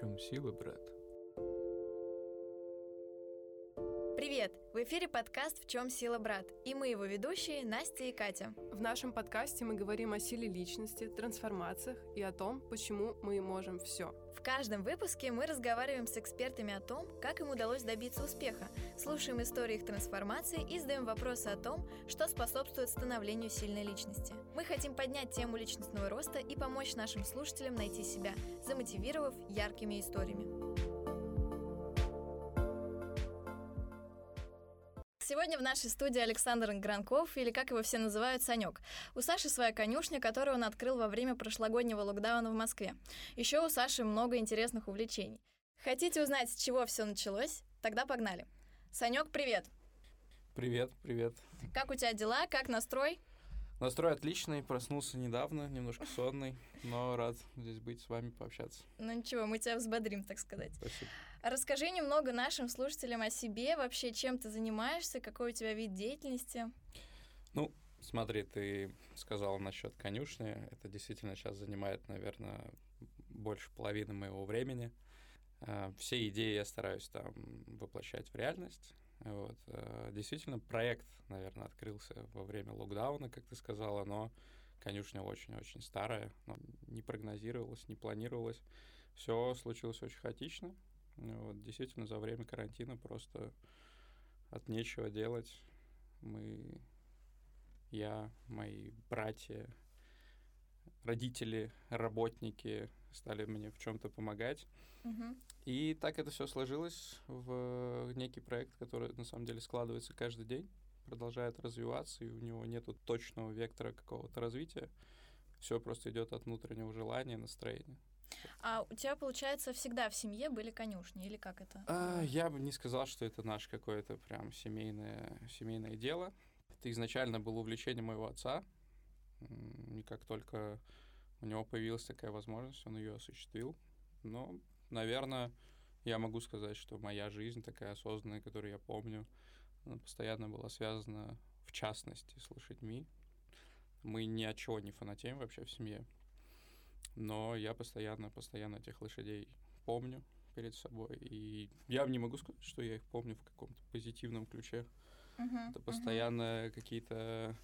чем сила, брат? Привет! В эфире подкаст «В чем сила, брат?» и мы его ведущие Настя и Катя. В нашем подкасте мы говорим о силе личности, трансформациях и о том, почему мы можем все. В каждом выпуске мы разговариваем с экспертами о том, как им удалось добиться успеха, слушаем истории их трансформации и задаем вопросы о том, что способствует становлению сильной личности. Мы хотим поднять тему личностного роста и помочь нашим слушателям найти себя, замотивировав яркими историями. Сегодня в нашей студии Александр Гранков, или как его все называют, Санек. У Саши своя конюшня, которую он открыл во время прошлогоднего локдауна в Москве. Еще у Саши много интересных увлечений. Хотите узнать, с чего все началось? Тогда погнали. Санек, привет! Привет, привет. Как у тебя дела? Как настрой? Настрой отличный, проснулся недавно, немножко сонный, но рад здесь быть с вами, пообщаться. Ну ничего, мы тебя взбодрим, так сказать. Спасибо. Расскажи немного нашим слушателям о себе, вообще чем ты занимаешься, какой у тебя вид деятельности. Ну, смотри, ты сказал насчет конюшни, это действительно сейчас занимает, наверное, больше половины моего времени. А, все идеи я стараюсь там воплощать в реальность. Вот. Э, действительно, проект, наверное, открылся во время локдауна, как ты сказала, но конюшня очень-очень старая, но не прогнозировалось, не планировалось. Все случилось очень хаотично. Вот, действительно, за время карантина просто от нечего делать. Мы, я, мои братья, родители, работники стали мне в чем-то помогать. Угу. И так это все сложилось в некий проект, который на самом деле складывается каждый день, продолжает развиваться, и у него нет точного вектора какого-то развития. Все просто идет от внутреннего желания, настроения. А у тебя, получается, всегда в семье были конюшни, или как это? А, я бы не сказал, что это наше какое-то прям семейное, семейное дело. Это изначально было увлечение моего отца. И как только у него появилась такая возможность, он ее осуществил. Но наверное, я могу сказать, что моя жизнь такая осознанная, которую я помню, она постоянно была связана, в частности, с лошадьми. Мы ни от чего не фанатеем вообще в семье. Но я постоянно, постоянно этих лошадей помню перед собой. И я не могу сказать, что я их помню в каком-то позитивном ключе. Uh-huh, Это постоянно uh-huh. какие-то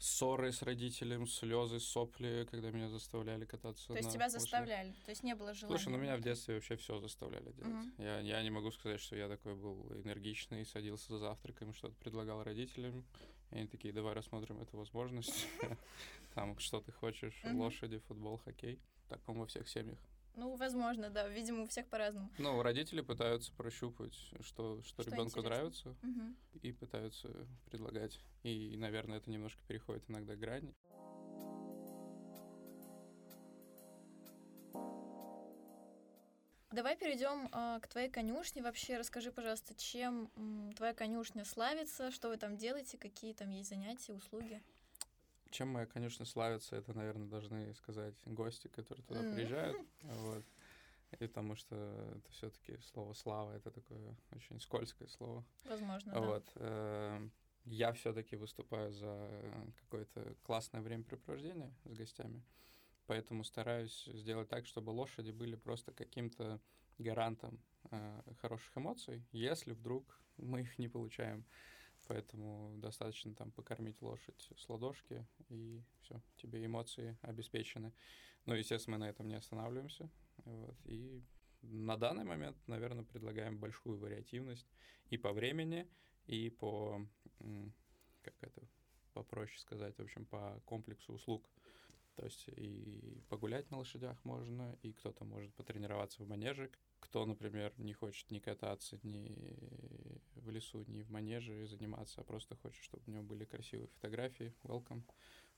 ссоры с родителем, слезы, сопли, когда меня заставляли кататься. То есть тебя лошади. заставляли, то есть не было желания. Слушай, ну меня в детстве вообще все заставляли делать. Угу. Я, я не могу сказать, что я такой был энергичный, садился за завтраком и что-то предлагал родителям. И они такие, давай рассмотрим эту возможность. Там, что ты хочешь, лошади, футбол, хоккей. Так, по-моему, во всех семьях. Ну, возможно, да. Видимо, у всех по-разному. Ну, родители пытаются прощупать, что, что, что ребенку нравится, угу. и пытаются предлагать. И, наверное, это немножко переходит иногда грани. Давай перейдем э, к твоей конюшне. Вообще расскажи, пожалуйста, чем м, твоя конюшня славится, что вы там делаете, какие там есть занятия, услуги? Чем моя, конечно, славится, это, наверное, должны сказать гости, которые туда приезжают. Вот. И потому что это все-таки слово слава это такое очень скользкое слово. Возможно. Вот. Да. Я все-таки выступаю за какое-то классное времяпрепровождение с гостями. Поэтому стараюсь сделать так, чтобы лошади были просто каким-то гарантом э, хороших эмоций, если вдруг мы их не получаем поэтому достаточно там покормить лошадь с ладошки, и все, тебе эмоции обеспечены. Но, естественно, мы на этом не останавливаемся. Вот, и на данный момент, наверное, предлагаем большую вариативность и по времени, и по, как это попроще сказать, в общем, по комплексу услуг. То есть и погулять на лошадях можно, и кто-то может потренироваться в манеже, кто, например, не хочет ни кататься, ни в лесу, ни в манеже заниматься, а просто хочет, чтобы у него были красивые фотографии, welcome.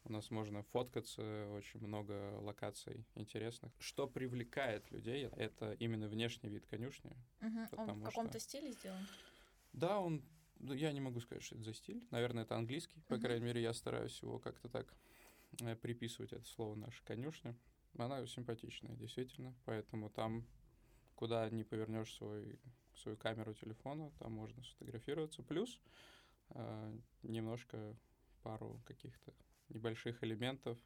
У нас можно фоткаться, очень много локаций интересных. Что привлекает людей, это именно внешний вид конюшни. Угу. Он в каком-то что... стиле сделан? Да, он ну, я не могу сказать, что это за стиль. Наверное, это английский. По uh-huh. крайней мере, я стараюсь его как-то так э, приписывать это слово нашей конюшне. Она симпатичная, действительно. Поэтому там куда не повернешь свой, свою камеру телефона, там можно сфотографироваться. Плюс э, немножко пару каких-то небольших элементов,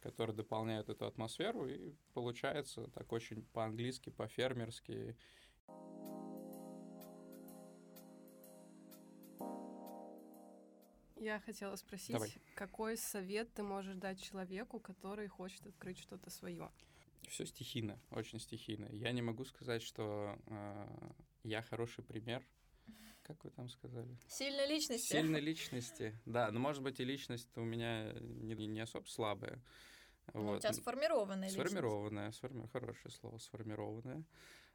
которые дополняют эту атмосферу, и получается так очень по-английски, по-фермерски. Я хотела спросить, Давай. какой совет ты можешь дать человеку, который хочет открыть что-то свое? Все стихийно, очень стихийно. Я не могу сказать, что э, я хороший пример. Как вы там сказали? Сильной личности. Сильной личности, да. Но, может быть, и личность у меня не, не особо слабая. Ну, у Вот. тебя сформированная личность. Сформированная, сформи... хорошее слово, сформированная.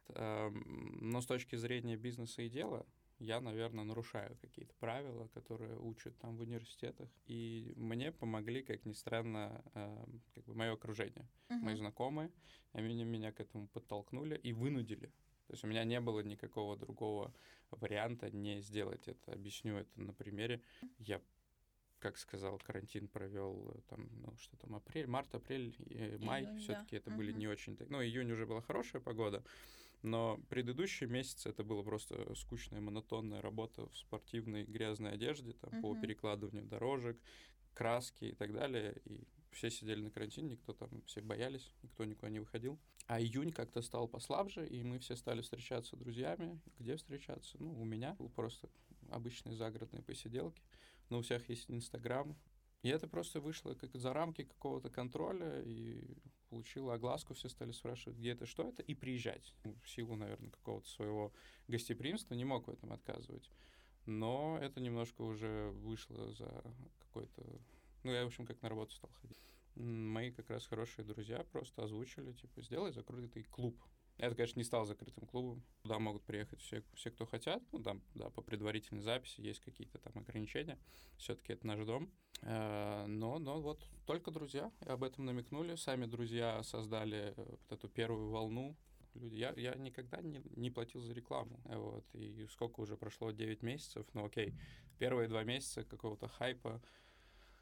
Эм, Но с точки зрения бизнеса и дела, я, наверное, нарушаю какие-то правила, которые учат там в университетах. И мне помогли, как ни странно, эм, как бы мое окружение, Мгм. мои знакомые. Они меня к этому подтолкнули и вынудили. То есть у меня не было никакого другого варианта не сделать это. Объясню это на примере. Я как сказал, карантин провел э, там, ну, что там, апрель, март, апрель, э, май, Июнь, да. все-таки это были Мгм. не очень... Ну, июнь уже была хорошая погода, но предыдущие месяцы это было просто скучная, монотонная работа в спортивной грязной одежде, там, по Мгм. перекладыванию дорожек, краски и так далее. И все сидели на карантине, никто там, все боялись, никто никуда не выходил. А июнь как-то стал послабже, и мы все стали встречаться с друзьями. Где встречаться? Ну, у меня был просто обычные загородные посиделки. Но у всех есть Инстаграм. И это просто вышло как за рамки какого-то контроля, и получило огласку, все стали спрашивать, где это, что это, и приезжать. В силу, наверное, какого-то своего гостеприимства не мог в этом отказывать. Но это немножко уже вышло за какой-то... Ну, я, в общем, как на работу стал ходить. Мои как раз хорошие друзья просто озвучили, типа, сделай закрытый клуб. Это, конечно, не стал закрытым клубом. Туда могут приехать все, все, кто хотят. Ну, там, да, по предварительной записи есть какие-то там ограничения. Все-таки это наш дом. Э, Но, но вот только друзья об этом намекнули. Сами друзья создали э, вот эту первую волну. Люди, я, я никогда не, не платил за рекламу. э, Вот, и сколько уже прошло? 9 месяцев. Ну, окей. Первые два месяца какого-то хайпа,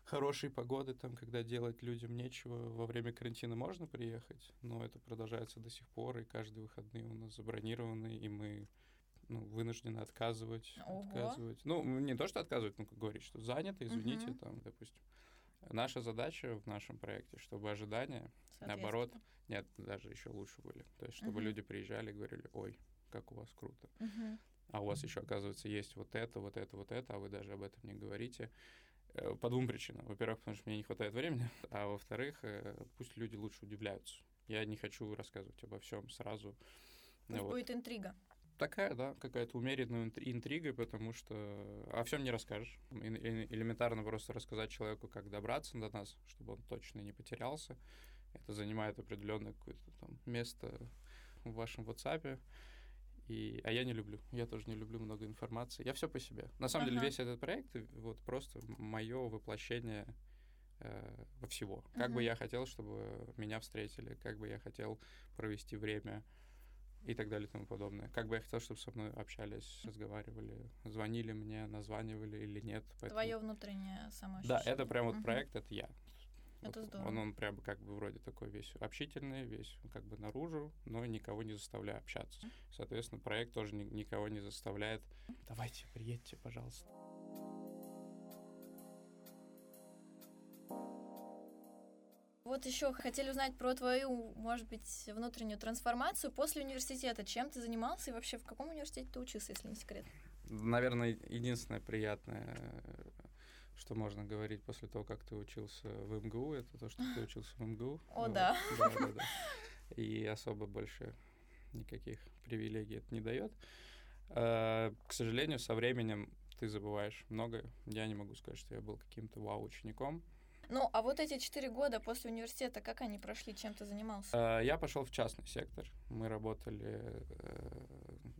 хорошей погоды, там, когда делать людям нечего, во время карантина можно приехать, но это продолжается до сих пор, и каждые выходные у нас забронированы, и мы ну, вынуждены отказывать, Ого. отказывать. Ну, не то, что отказывать, ну, как говорить, что занято, извините, Мгм. там, допустим. Наша задача в нашем проекте, чтобы ожидания, наоборот, нет, даже еще лучше были. То есть, чтобы Мгм. люди приезжали и говорили, ой, как у вас круто. Мгм. А у вас еще, оказывается, есть вот это, вот это, вот это, а вы даже об этом не говорите. Э, По двум причинам. Во-первых, потому что мне не хватает времени, а во-вторых, э, пусть люди лучше удивляются. Я не хочу рассказывать обо всем сразу. Пусть вот. будет интрига. Такая, да, какая-то умеренная интри- интрига, потому что о всем не расскажешь. Элементарно просто рассказать человеку, как добраться до нас, чтобы он точно не потерялся. Это занимает определенное какое-то там место в вашем WhatsApp. И, а я не люблю. Я тоже не люблю много информации. Я все по себе. На самом деле Ага. весь этот проект э, вот просто мое воплощение э, во всего. Как бы я хотел, чтобы меня встретили, как бы я хотел провести время и так далее и тому подобное. Как бы я хотел, чтобы со мной общались, разговаривали, звонили мне, названивали или нет. Поэтому- Твое внутреннее Да, самоощущение. это прям вот Мгм. проект, это я. Это Вот здорово. Он, он прям как бы вроде такой весь общительный, весь как бы наружу, но никого не заставляя общаться. Соответственно, проект тоже ни- никого не заставляет. Давайте, приедьте, пожалуйста. Вот еще хотели узнать про твою, может быть, внутреннюю трансформацию после университета. Чем ты занимался и вообще в каком университете ты учился, если не секрет? Наверное, единственное приятное, э, что можно говорить после того, как ты учился в МГУ, это то, что ты учился в МГУ. О, Вот. да. Да, да, да. И особо больше никаких привилегий это не дает. Э, К сожалению, со временем ты забываешь многое. Я не могу сказать, что я был каким-то вау-учеником. Ну, а вот эти четыре года после университета, как они прошли, чем ты занимался? Э, Я пошел в частный сектор. Мы работали э,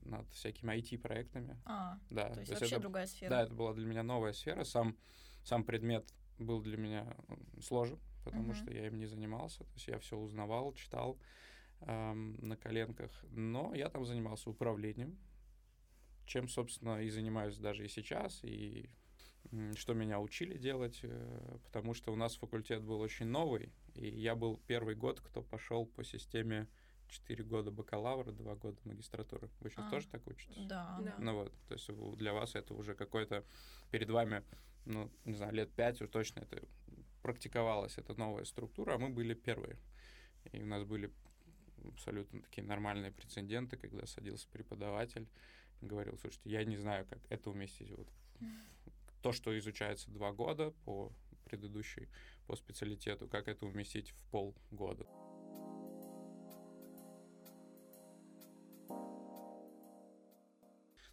над всякими IT-проектами. А, Да, то есть есть вообще это другая сфера. Да, это была для меня новая сфера. Сам, сам предмет был для меня сложен, потому Мгм. что я им не занимался. То есть я все узнавал, читал эм, на коленках. Но я там занимался управлением, чем, собственно, и занимаюсь даже и сейчас, и что меня учили делать, э, потому что у нас факультет был очень новый, и я был первый год, кто пошел по системе 4 года бакалавра, 2 года магистратуры. Вы сейчас А. тоже так учитесь? Да, Да. Ну вот, то есть для вас это уже какой-то перед вами, ну, не знаю, лет пять уж точно это практиковалась эта новая структура, а мы были первые. И у нас были абсолютно такие нормальные прецеденты, когда садился преподаватель, говорил, слушайте, я не знаю, как это уместить. Вот то, что изучается два года по предыдущей, по специалитету, как это уместить в полгода.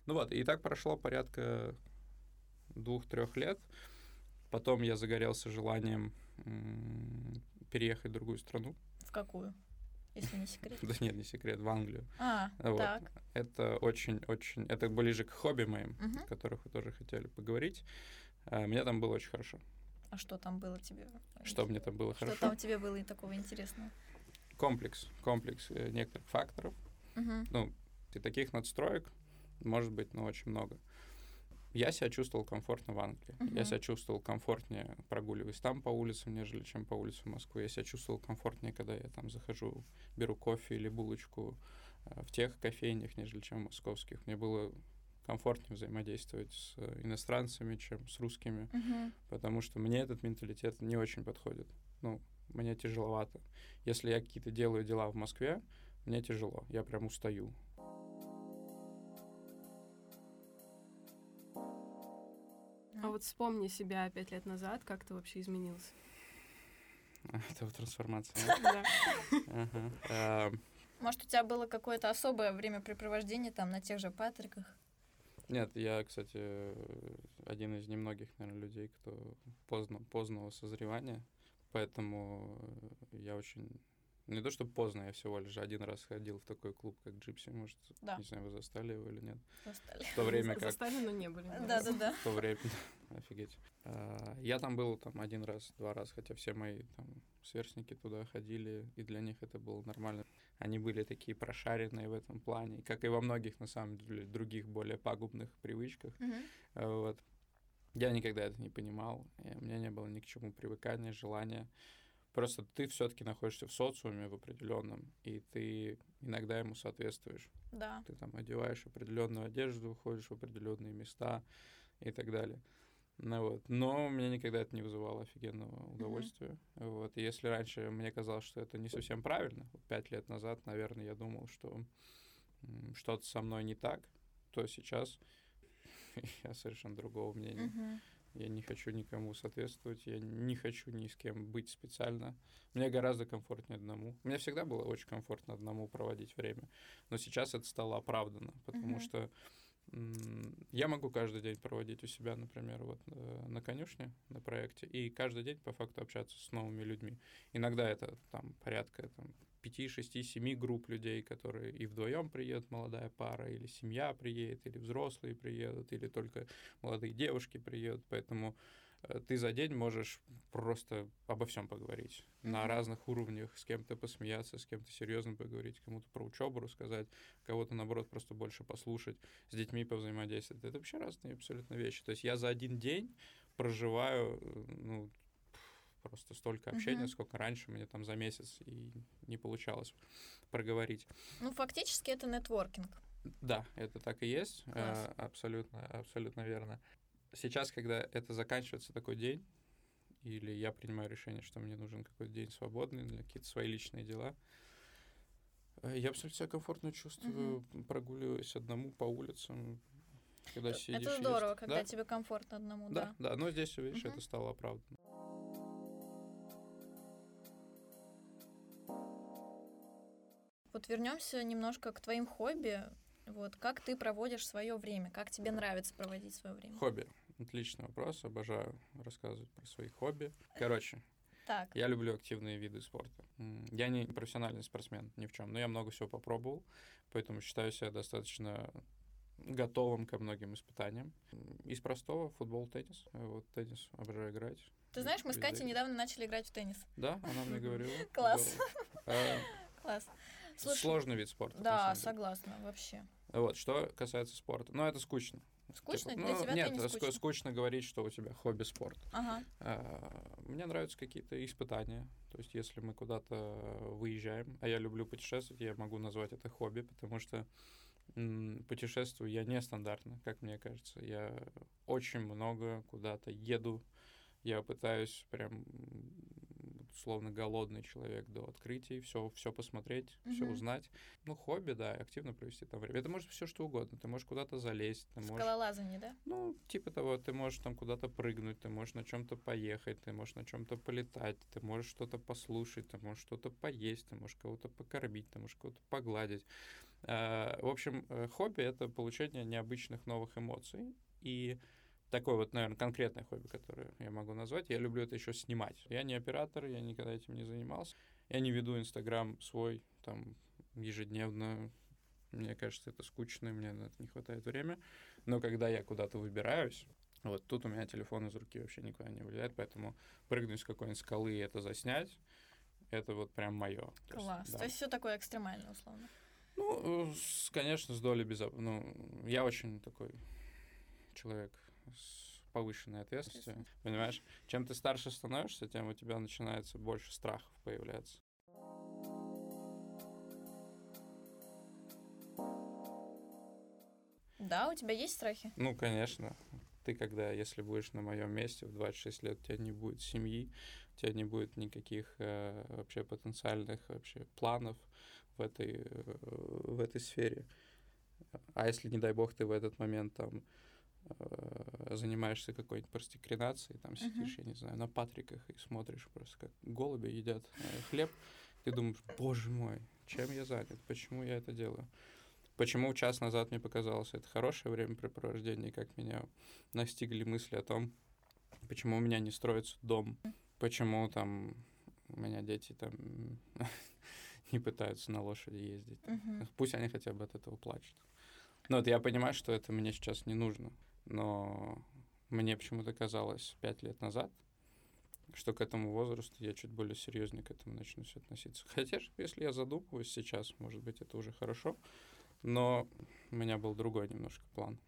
Ну вот, и так прошло порядка двух-трех лет. Потом я загорелся желанием переехать в другую страну. В какую? Если не секрет. Да нет, не секрет, в Англию. А, вот. так. Это очень-очень... Это ближе к хобби моим, угу. о которых вы тоже хотели поговорить. А, мне там было очень хорошо. А что там было тебе? Что мне там было что хорошо? Что там тебе было и такого интересного? Комплекс. Комплекс э, некоторых факторов. Угу. Ну, и таких надстроек может быть, ну, очень много. Я себя чувствовал комфортно в Англии. Uh-huh. Я себя чувствовал комфортнее, прогуливаясь там по улицам, нежели чем по улицам Москвы. Я себя чувствовал комфортнее, когда я там захожу, беру кофе или булочку э, в тех кофейнях, нежели чем в московских. Мне было комфортнее взаимодействовать с э, иностранцами, чем с русскими, uh-huh. потому что мне этот менталитет не очень подходит. Ну, мне тяжеловато. Если я какие-то делаю дела в Москве, мне тяжело, я прям устаю. А вот вспомни себя пять лет назад, как ты вообще изменился? Это вот трансформация. Да. Может, у тебя было какое-то особое времяпрепровождение там на тех же Патриках? Нет, я, кстати, один из немногих, наверное, людей, кто поздно, поздного созревания, поэтому я очень не то, что поздно, я всего лишь один раз ходил в такой клуб, как Джипси, может, да. не знаю, вы застали его или нет. Застали. В то время как... Застали, но не были. Да-да-да. В то время, офигеть. А, я там был там один раз, два раза, хотя все мои там сверстники туда ходили, и для них это было нормально. Они были такие прошаренные в этом плане, как и во многих, на самом деле, других более пагубных привычках. Вот. Я никогда это не понимал, у меня не было ни к чему привыкания, желания. Просто ты все-таки находишься в социуме в определенном, и ты иногда ему соответствуешь. Да. Ты там одеваешь определенную одежду, ходишь в определенные места и так далее. Ну, вот. Но меня никогда это не вызывало офигенного удовольствия. Mm-hmm. Вот. И если раньше мне казалось, что это не совсем правильно, пять лет назад, наверное, я думал, что что-то со мной не так, то сейчас я совершенно другого мнения. Mm-hmm. Я не хочу никому соответствовать, я не хочу ни с кем быть специально. Мне гораздо комфортнее одному. Мне всегда было очень комфортно одному проводить время, но сейчас это стало оправдано, потому mm-hmm. что я могу каждый день проводить у себя, например, вот э, на конюшне, на проекте, и каждый день по факту общаться с новыми людьми. Иногда это там порядка там, 5, 6, 7 групп людей, которые и вдвоем приедут, молодая пара, или семья приедет, или взрослые приедут, или только молодые девушки приедут. Поэтому ты за день можешь просто обо всем поговорить. Mm-hmm. На разных уровнях, с кем-то посмеяться, с кем-то серьезно поговорить, кому-то про учебу рассказать, кого-то, наоборот, просто больше послушать, с детьми повзаимодействовать. Это вообще разные абсолютно вещи. То есть я за один день проживаю э, ну, просто столько общения, uh-huh. сколько раньше мне там за месяц и не получалось проговорить. Ну, фактически это нетворкинг. Да, это так и есть. Э, абсолютно, абсолютно верно. Сейчас, когда это заканчивается такой день, или я принимаю решение, что мне нужен какой-то день свободный для какие-то свои личные дела, э, я абсолютно себя комфортно чувствую, uh-huh. прогуливаясь одному по улицам, когда сидишь. Это здорово, есть. когда да? тебе комфортно одному, да. Да, да, но здесь, видишь, uh-huh. это стало оправданно. Вот вернемся немножко к твоим хобби. Вот как ты проводишь свое время? Как тебе нравится проводить свое время? Хобби. Отличный вопрос. Обожаю рассказывать про свои хобби. Короче, так. Я люблю активные виды спорта. Я не профессиональный спортсмен ни в чем, но я много всего попробовал, поэтому считаю себя достаточно готовым ко многим испытаниям. Из простого футбол, теннис. Вот теннис обожаю играть. Ты знаешь, мы с Катей недавно начали играть в теннис. Да, она мне говорила. Класс. А, Класс. Сложный вид спорта. Да, согласна, вообще. Вот, что касается спорта. Ну, это скучно. Скучно? Типа, Для ну, тебя нет, не скучно? скучно говорить, что у тебя хобби спорт. Ага. А, мне нравятся какие-то испытания. То есть, если мы куда-то выезжаем, а я люблю путешествовать, я могу назвать это хобби, потому что путешествую я нестандартно, как мне кажется. Я очень много куда-то еду, Я пытаюсь прям условно голодный человек до открытий, все, все посмотреть, mm-hmm. все узнать. Ну, хобби, да, активно провести там время. Это может все что угодно. Ты можешь куда-то залезть. Ты можешь... Скалолазание, да? Ну, типа того, ты можешь там куда-то прыгнуть, ты можешь на чем-то поехать, ты можешь на чем-то полетать, ты можешь что-то послушать, ты можешь что-то поесть, ты можешь кого-то покормить, ты можешь кого-то погладить. А, в общем, э, хобби — это получение необычных новых эмоций. И такое вот, наверное, конкретное хобби, которое я могу назвать. Я люблю это еще снимать. Я не оператор, я никогда этим не занимался. Я не веду Инстаграм свой там ежедневно. Мне кажется, это скучно, и мне на это не хватает времени. Но когда я куда-то выбираюсь, вот тут у меня телефон из руки вообще никуда не влияет, поэтому прыгнуть с какой-нибудь скалы и это заснять, это вот прям мое. Класс. То есть, да. То есть все такое экстремальное, условно. Ну, с, конечно, с долей без... Ну, я очень такой человек с повышенной ответственностью. Понимаешь, чем ты старше становишься, тем у тебя начинается больше страхов появляться. Да, у тебя есть страхи? Ну, конечно. Ты когда, если будешь на моем месте в 26 лет, у тебя не будет семьи, у тебя не будет никаких э, вообще потенциальных вообще планов в этой, э, в этой сфере. А если, не дай бог, ты в этот момент там занимаешься какой-нибудь простекринацией, там сидишь, uh-huh. я не знаю, на патриках и смотришь просто, как голуби едят э, хлеб, ты думаешь, боже мой, чем я занят, почему я это делаю? Почему час назад мне показалось это хорошее времяпрепровождение, как меня настигли мысли о том, почему у меня не строится дом, почему там у меня дети там не пытаются на лошади ездить. Uh-huh. Пусть они хотя бы от этого плачут. Ну вот я понимаю, что это мне сейчас не нужно но мне почему-то казалось пять лет назад, что к этому возрасту я чуть более серьезнее к этому начну все относиться. Хотя, если я задумываюсь сейчас, может быть, это уже хорошо, но у меня был другой немножко план.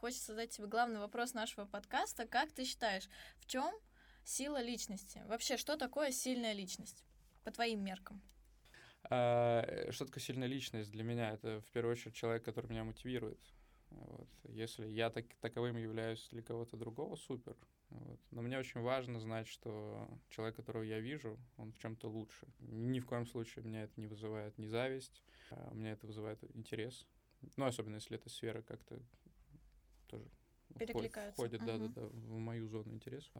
Хочется задать тебе главный вопрос нашего подкаста. Как ты считаешь, в чем сила личности? Вообще, что такое сильная личность по твоим меркам? А, что такое сильная личность для меня? Это в первую очередь человек, который меня мотивирует. Вот. Если я так, таковым являюсь для кого-то другого, супер. Вот. Но мне очень важно знать, что человек, которого я вижу, он в чем-то лучше. Ни в коем случае меня это не вызывает ни зависть, а меня это вызывает интерес. Ну, особенно если эта сфера как-то тоже перекликаются. Входит, да, да, да, в мою зону интереса.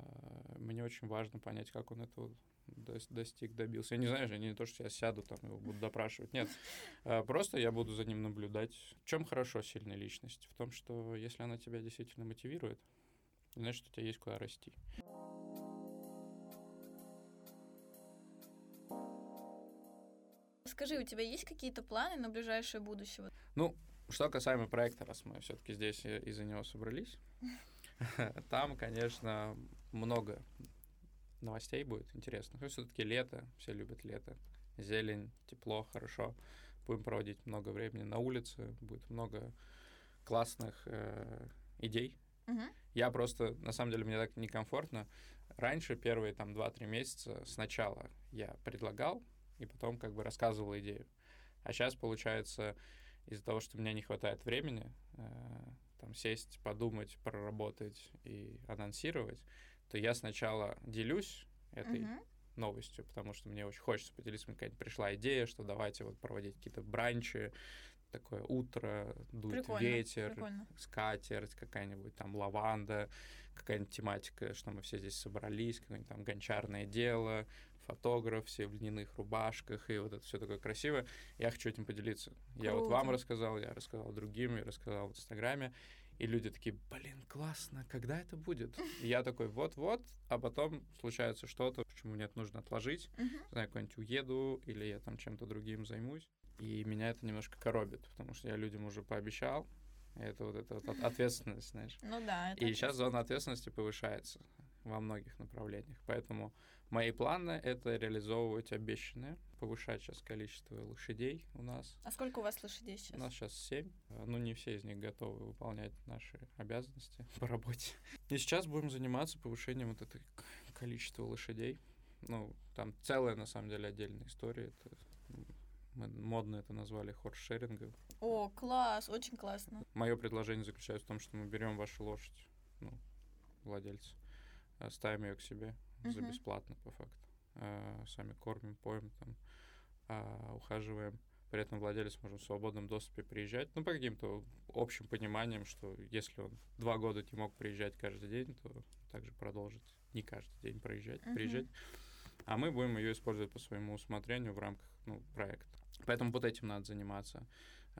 Мне очень важно понять, как он этого достиг, добился. Я не знаю, же, не то, что я сяду там его буду допрашивать. Нет, а, просто я буду за ним наблюдать. В чем хорошо сильная личность? В том, что если она тебя действительно мотивирует, значит, у тебя есть куда расти. Скажи, у тебя есть какие-то планы на ближайшее будущее? Ну, что касаемо проекта, раз мы все-таки здесь из-за него собрались, там, конечно, много новостей будет интересно. Все-таки лето, все любят лето. Зелень, тепло, хорошо. Будем проводить много времени на улице, будет много классных э, идей. Угу. Я просто, на самом деле, мне так некомфортно. Раньше, первые там 2-3 месяца, сначала я предлагал, и потом как бы рассказывал идею. А сейчас, получается, из-за того, что мне не хватает времени, э, там сесть, подумать, проработать и анонсировать, то я сначала делюсь этой uh-huh. новостью, потому что мне очень хочется поделиться, мне какая-нибудь пришла идея, что давайте вот проводить какие-то бранчи, такое утро, дует прикольно, ветер, прикольно. скатерть, какая-нибудь там лаванда, какая-нибудь тематика, что мы все здесь собрались, какое-нибудь там гончарное дело, фотограф, все в льняных рубашках, и вот это все такое красивое. Я хочу этим поделиться. Круто. Я вот вам рассказал, я рассказал другим, я рассказал в Инстаграме. И люди такие, блин, классно, когда это будет? И я такой, вот-вот, а потом случается что-то, почему нет, нужно отложить. Uh-huh. Знаю, куда-нибудь уеду, или я там чем-то другим займусь. И меня это немножко коробит, потому что я людям уже пообещал. Это вот эта вот ответственность, знаешь. Ну да. и сейчас зона ответственности повышается во многих направлениях. Поэтому Мои планы — это реализовывать обещанное, повышать сейчас количество лошадей у нас. А сколько у вас лошадей сейчас? У нас сейчас семь. Ну, не все из них готовы выполнять наши обязанности по работе. И сейчас будем заниматься повышением вот этого количества лошадей. Ну, там целая, на самом деле, отдельная история. Это Мы модно это назвали хорс-шерингом. О, класс, очень классно. Мое предложение заключается в том, что мы берем вашу лошадь, ну, владельцы, э, ставим ее к себе за Мгм. бесплатно, по факту. Э, Сами кормим, поем там, а, ухаживаем. При этом владелец может в свободном доступе приезжать, ну, по каким-то общим пониманиям, что если он два года не мог приезжать каждый день, то также продолжит не каждый день проезжать, Мгм. приезжать. А мы будем ее использовать по своему усмотрению в рамках ну, проекта. Поэтому вот этим надо заниматься.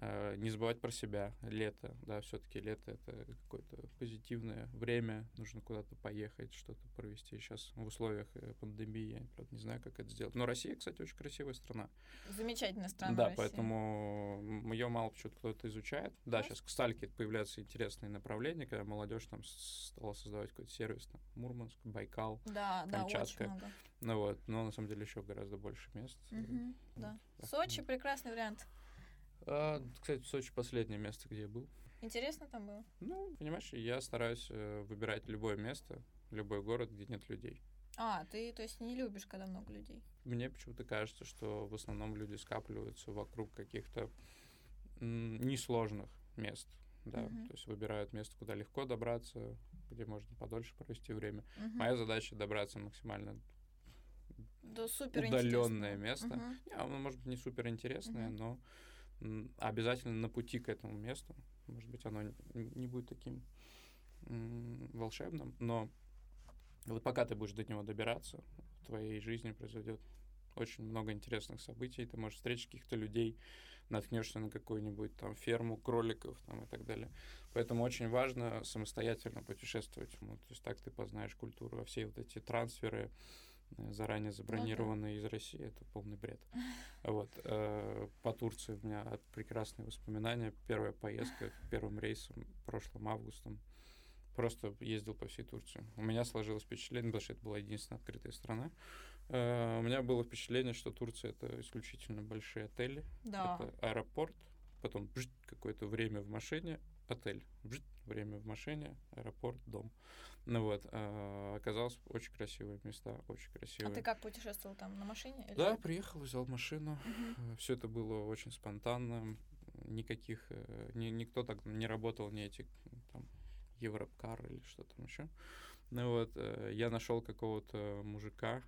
Э, Не забывать про себя. Лето, да, все-таки лето это какое-то позитивное время. Нужно куда-то поехать, что-то провести. Сейчас в условиях э, пандемии я, правда, не знаю, как это сделать. Но Россия, кстати, очень красивая страна. Замечательная страна да, Россия. поэтому ее мало почему-то кто-то изучает. Да, Класс. сейчас к стальке появляются интересные направления, когда молодежь там стала создавать какой-то сервис, там, Мурманск, Байкал. Да, да, очень Камчатка. много. Ну вот, но на самом деле еще гораздо больше мест. Мгм, Вот, да. так, Сочи ну. прекрасный вариант. А, кстати, Сочи последнее место, где я был. Интересно там было? Ну, понимаешь, я стараюсь э, выбирать любое место, любой город, где нет людей. А, ты, то есть, не любишь, когда много людей? Мне почему-то кажется, что в основном люди скапливаются вокруг каких-то несложных мест. Да, Мгм. то есть выбирают место, куда легко добраться, где можно подольше провести время. Мгм. Моя задача добраться максимально Да, супер удаленное место. Мгм. Не, оно может быть не супер интересное, Мгм. но обязательно на пути к этому месту. Может быть, оно не будет таким волшебным, но вот пока ты будешь до него добираться, в твоей жизни произойдет очень много интересных событий. Ты можешь встретить каких-то людей, наткнешься на какую-нибудь там ферму кроликов там, и так далее. Поэтому очень важно самостоятельно путешествовать. Ну, то есть так ты познаешь культуру, а все вот эти трансферы заранее забронированные из России, это полный бред. Вот. э, По Турции у меня прекрасные воспоминания. Первая поездка первым рейсом прошлым августом. Просто ездил по всей Турции. У меня сложилось впечатление, потому что это была единственная открытая страна. э, У меня было впечатление, что Турция это исключительно большие отели. Да. Это аэропорт, потом какое-то время в машине, отель, время в машине, аэропорт, дом. Ну вот, а, оказалось очень красивые места, очень А красивые. ты как путешествовал там, на машине? или- Да, приехал, взял машину. Мгм. Все это было очень спонтанно. Никаких, э, ни- никто так не работал, не эти там Европкар или что там еще. Ну вот, э, я нашел какого-то мужика,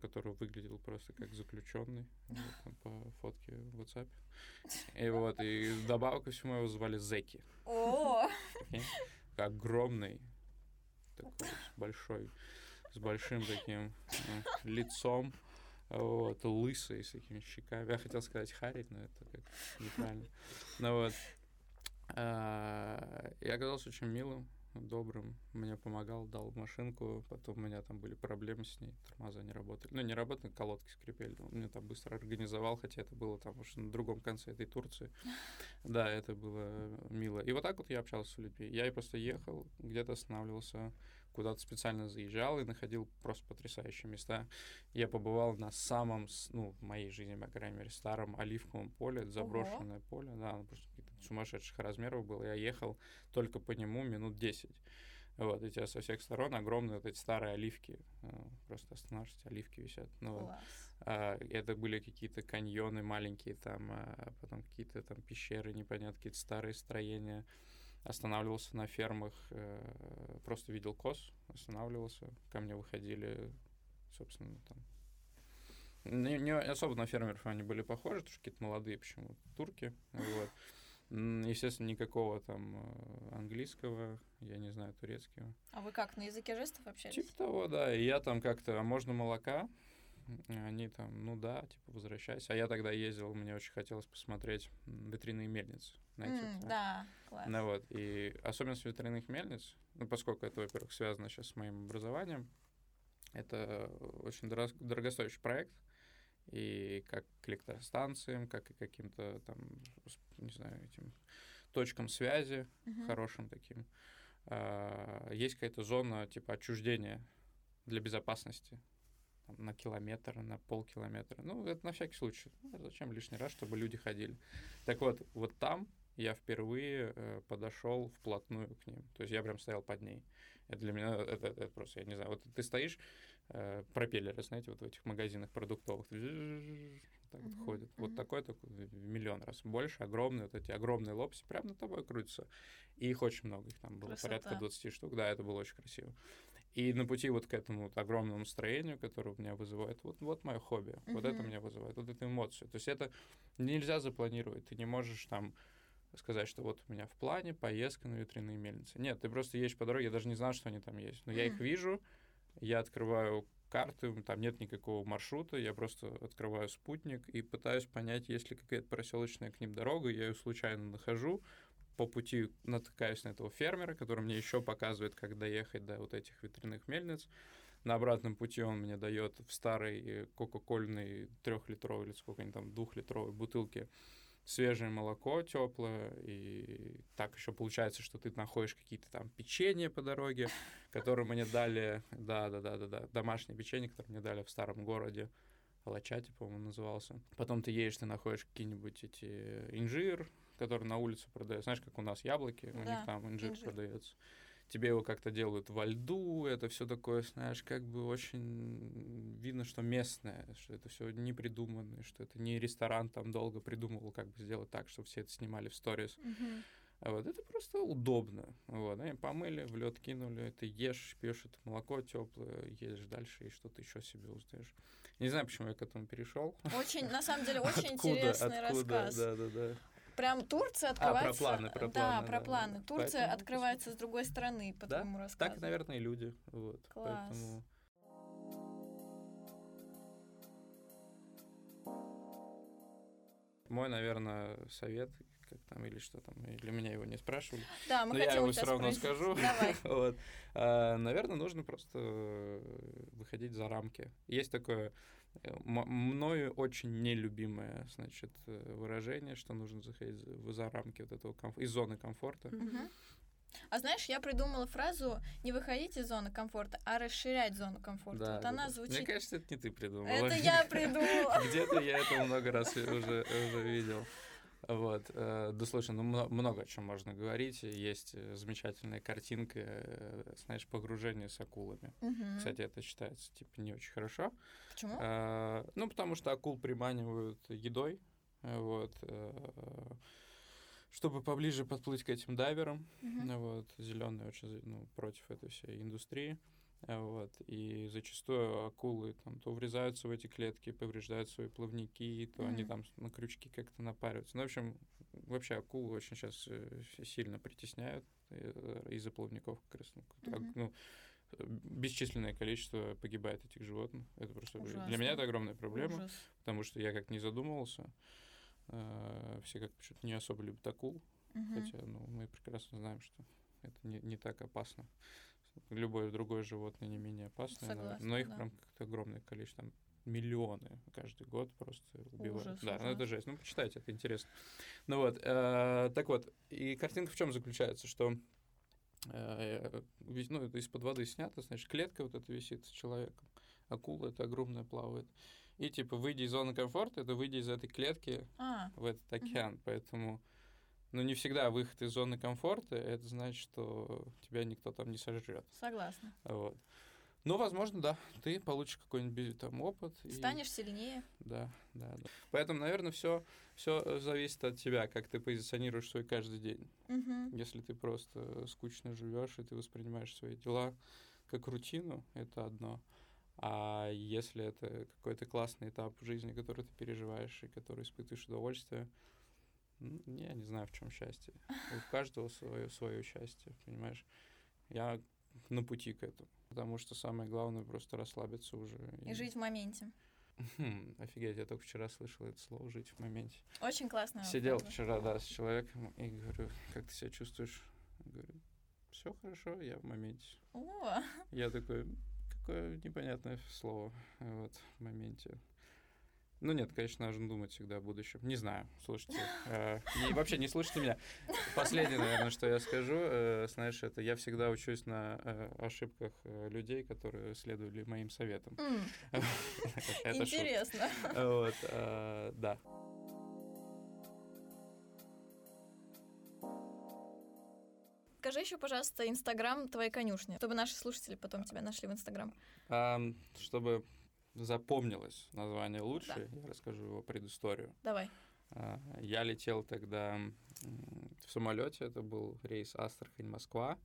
который выглядел просто как заключенный по фотке в WhatsApp. И вот, и вдобавок ко всему его звали Зеки. О, прикинь. Огромный, такой вот большой, с большим таким э, лицом, вот, лысый, с такими щеками. Я хотел сказать Харри, но это как неправильно. Ну вот. А, И оказался очень милым, добрым, мне помогал, дал машинку, потом у меня там были проблемы с ней, тормоза не работали. Ну, не работали, колодки скрипели. Он мне там быстро организовал, хотя это было там уж на другом конце этой Турции. Да, это было мило. И вот так вот я общался с людьми. Я и просто ехал, где-то останавливался, куда-то специально заезжал и находил просто потрясающие места. Я побывал на самом, ну, в моей жизни, по крайней мере, старом оливковом поле, это заброшенное поле, да, оно просто сумасшедших размеров было. Я ехал только по нему минут 10. Вот, и тебя со всех сторон огромные вот эти старые оливки. э, Просто останавливаешься, оливки висят. Ну, класс. А, это были какие-то каньоны маленькие, там, а потом какие-то там пещеры, непонятно, какие-то старые строения. Останавливался на фермах, э, просто видел коз, останавливался. Ко мне выходили, собственно, там. Не, не особо на фермеров они были похожи, потому что какие-то молодые почему турки. Вот. Естественно, никакого там э, английского, я не знаю, турецкого. А вы как, на языке жестов общались? Типа того, да. И я там как-то, а можно молока? Они там, ну да, типа, возвращайся. А я тогда ездил, мне очень хотелось посмотреть ветряные мельницы. Знаете, это? да, класс. Ну вот, и особенность ветряных мельниц, ну, поскольку это, во-первых, связано сейчас с моим образованием, это очень дорог- дорогостоящий проект, и как к электростанциям, как и каким-то там, не знаю, этим точкам связи, Мгм. хорошим таким. А, Есть какая-то зона типа отчуждения для безопасности там, на километр, на полкилометра. Ну, это на всякий случай. Ну, зачем лишний раз, чтобы люди ходили. Так вот, вот там я впервые э, подошел вплотную к ним. То есть я прям стоял под ней. Это для меня, это, это просто, я не знаю, вот ты стоишь э, пропеллеры, знаете, вот в этих магазинах продуктовых. Так вот Мгм, ходит. Вот такой, такой в миллион раз больше, огромные, вот эти огромные лопасти прямо над тобой крутятся. И их очень много, их там было порядка Красота. 20 штук. Да, это было очень красиво. И на пути вот к этому вот огромному строению, которое у меня вызывает, вот, вот мое хобби, вот это меня вызывает, вот эту эмоцию. То есть это нельзя запланировать, ты не можешь там сказать, что вот у меня в плане поездка на ветряные мельницы. Нет, ты просто едешь по дороге, я даже не знал, что они там есть. Но я их вижу, я открываю карты, там нет никакого маршрута, я просто открываю спутник и пытаюсь понять, есть ли какая-то проселочная к ним дорога, я ее случайно нахожу, по пути натыкаюсь на этого фермера, который мне еще показывает, как доехать до вот этих ветряных мельниц. На обратном пути он мне дает в старой э, кока-кольной трехлитровой или сколько они там, двухлитровой бутылке свежее молоко теплое, и так еще получается, что ты находишь какие-то там печенья по дороге, которые мне дали, да, да, да, да, да, домашнее печенье, которое мне дали в старом городе, Лачати, по-моему, назывался. Потом ты едешь, ты находишь какие-нибудь эти инжир, который на улице продается. Знаешь, как у нас яблоки, у Да, них там инжир, инжир. продается. Тебе его как-то делают во льду, это все такое, знаешь, как бы очень видно, что местное, что это все не придуманное, что это не ресторан там долго придумывал, как бы сделать так, чтобы все это снимали в сторис. Мгм. А Вот, это просто удобно. Вот, они помыли, в лед кинули, ты ешь, пьешь это молоко теплое, едешь дальше и что-то еще себе узнаешь. Не знаю, почему я к этому перешел. Очень, на самом деле, очень интересный рассказ. Да, да, да. Прям Турция А, про открывается... планы, про да, планы, про да, планы. да. Турция Поэтому открывается с другой стороны, по Да, твоему рассказу. Так, наверное, и люди. Вот. Класс. Поэтому... Мой, наверное, совет, как там, или что там, или меня его не спрашивали. Да, мы Но я его все равно спросить. скажу. Давай. Вот. А, Наверное, нужно просто э, выходить за рамки. Есть такое э, мною очень нелюбимое, значит, э, выражение, что нужно заходить за- за рамки вот этого комф- из зоны комфорта. А знаешь, я придумала фразу не выходить из зоны комфорта, а расширять зону комфорта. Да, вот да, она звучит. Мне кажется, это не ты придумала. Это я придумала. Где-то я это много раз уже видел. Вот. э, Да слушай, ну мно- много о чем можно говорить. Есть э, замечательная картинка, э, знаешь, погружение с акулами. Мгм. Кстати, это считается типа не очень хорошо. Почему? А, Ну, потому что акул приманивают едой. Вот. Чтобы поближе подплыть к этим дайверам. Ну Вот, зеленые очень ну, против этой всей индустрии. А Вот, и зачастую акулы там то врезаются в эти клетки, повреждают свои плавники, то они Мгм. там на крючки как-то напариваются. Ну, в общем, вообще акулы очень сейчас сильно притесняют э, из-за плавников как раз. ну, Мгм. ну, э, бесчисленное количество погибает этих животных. Это просто для Ужасно. меня это огромная проблема, Ужас. потому что я как не задумывался, э, все как почему-то не особо любят акул, Мгм. Хотя, ну, мы прекрасно знаем, что это не, не так опасно. Любое другое животное не менее опасное, но- Согласна, но их да. прям как-то огромное количество, там миллионы каждый год просто убивают. Ужас, да, ну это ужас. жесть. Ну, почитайте, это интересно. Ну вот, э, так вот, и картинка в чем заключается, что э, ну, это из-под воды снято, значит, клетка вот эта висит с человеком, акула это огромная плавает. И типа, выйди из зоны комфорта, это выйди из этой клетки, А, в этот океан, поэтому, ну, не всегда выход из зоны комфорта, это значит, что тебя никто там не сожрет. согласна. Вот. Ну, возможно, да, ты получишь какой-нибудь там опыт. и- Станешь сильнее. Да, да, да. Поэтому, наверное, все, все зависит от тебя, как ты позиционируешь свой каждый день. Мгм. Если ты просто скучно живешь и ты воспринимаешь свои дела как рутину, это одно. А если это какой-то классный этап жизни, который ты переживаешь и который испытываешь удовольствие, я не знаю, в чем счастье. У каждого свое, свое счастье, понимаешь? Я на пути к этому. Потому что самое главное просто расслабиться уже. И жить в моменте. Хм, офигеть, я только вчера слышал это слово «жить в моменте». Очень классно. Сидел вчера, да, с человеком и говорю, как ты себя чувствуешь? Говорю, все хорошо, я в моменте. О, Я такой, какое непонятное слово вот, в моменте. Ну нет, конечно, нужно думать всегда о будущем. Не знаю, слушайте. э, не- вообще не слушайте меня. Последнее, наверное, что я скажу, э, знаешь, это я всегда учусь на э, ошибках э, людей, которые следовали моим советам. шутка. интересно. Вот, э, да. Расскажи еще, пожалуйста, Инстаграм твоей конюшни, чтобы наши слушатели потом тебя нашли в Инстаграм. Чтобы запомнилось название лучше, да. я расскажу его предысторию. Давай. А, я летел тогда в самолете, это был рейс Астрахань-Москва,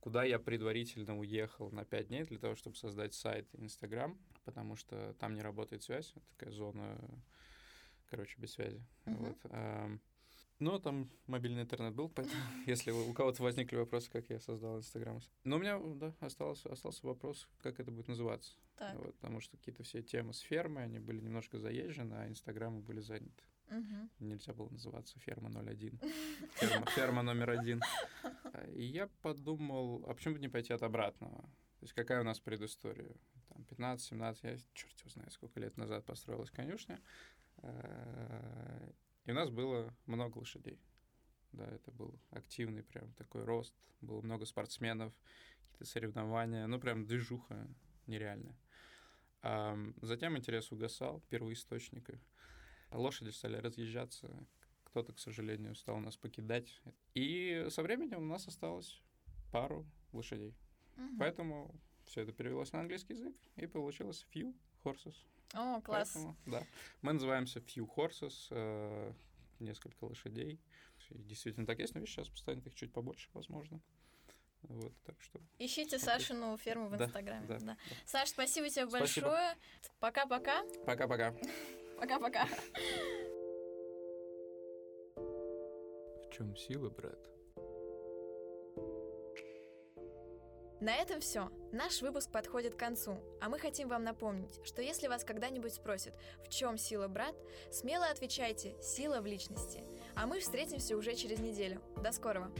куда я предварительно уехал на 5 дней для того, чтобы создать сайт Инстаграм, потому что там не работает связь, такая зона, короче, без связи. Uh-huh. Вот. Но там мобильный интернет был, поэтому если у кого-то возникли вопросы, как я создал Инстаграм. Но у меня, да, остался, остался вопрос, как это будет называться. Так. Вот, потому что какие-то все темы с фермы, они были немножко заезжены, а Инстаграмы были заняты. Угу. Нельзя было называться ферма 01. Ферма, ферма номер один. И я подумал, а почему бы не пойти от обратного? То есть какая у нас предыстория? Там 15-17, я черт его знает, сколько лет назад построилась конюшня. Э, и у нас было много лошадей. Да, это был активный прям такой рост. Было много спортсменов, какие-то соревнования. Ну, прям движуха нереальная. А затем интерес угасал, первоисточника. Лошади стали разъезжаться. Кто-то, к сожалению, стал нас покидать. И со временем у нас осталось пару лошадей. Угу. Поэтому все это перевелось на английский язык, и получилось few horses. О, класс. Поэтому, да. Мы называемся Few Horses, э, несколько лошадей. И действительно так есть, но видишь, сейчас станет их чуть побольше, возможно. Вот, так что... Ищите смотрите. Сашину ферму в да, Инстаграме. Да, да. Да. Саш, спасибо тебе спасибо. большое. Пока-пока. Пока-пока. Пока-пока. В чем сила, брат? На этом все. Наш выпуск подходит к концу, а мы хотим вам напомнить, что если вас когда-нибудь спросят, в чем сила брат, смело отвечайте «сила в личности». А мы встретимся уже через неделю. До скорого!